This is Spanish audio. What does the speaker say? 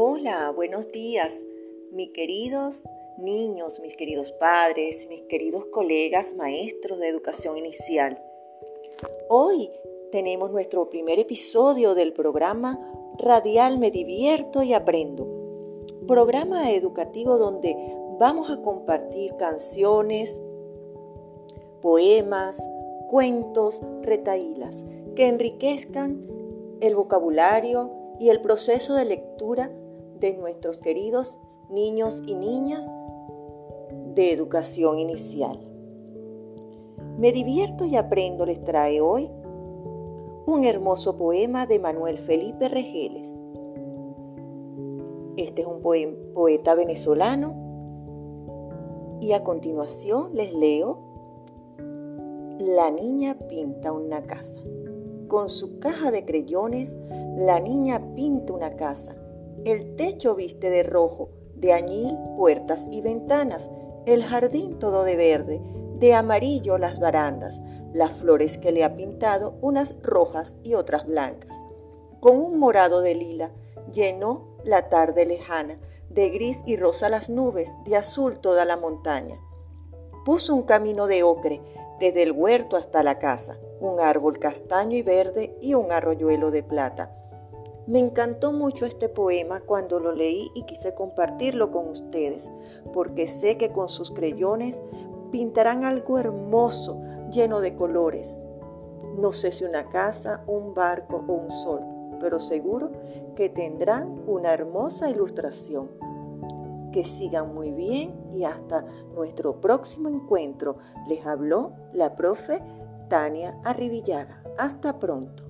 Hola, buenos días, mis queridos niños, mis queridos padres, mis queridos colegas maestros de educación inicial. Hoy tenemos nuestro primer episodio del programa Radial Me Divierto y Aprendo, programa educativo donde vamos a compartir canciones, poemas, cuentos, retaílas que enriquezcan el vocabulario y el proceso de lectura de nuestros queridos niños y niñas de educación inicial. Me divierto y aprendo les trae hoy un hermoso poema de Manuel Felipe Regeles. Este es un poeta venezolano y a continuación les leo La niña pinta una casa. Con su caja de creyones, la niña pinta una casa. El techo viste de rojo, de añil puertas y ventanas, el jardín todo de verde, de amarillo las barandas, las flores que le ha pintado, unas rojas y otras blancas. Con un morado de lila llenó la tarde lejana, de gris y rosa las nubes, de azul toda la montaña. Puso un camino de ocre desde el huerto hasta la casa, un árbol castaño y verde y un arroyuelo de plata. Me encantó mucho este poema cuando lo leí y quise compartirlo con ustedes, porque sé que con sus creyones pintarán algo hermoso, lleno de colores. No sé si una casa, un barco o un sol, pero seguro que tendrán una hermosa ilustración. Que sigan muy bien y hasta nuestro próximo encuentro. Les habló la profe Tania Arribillaga. Hasta pronto.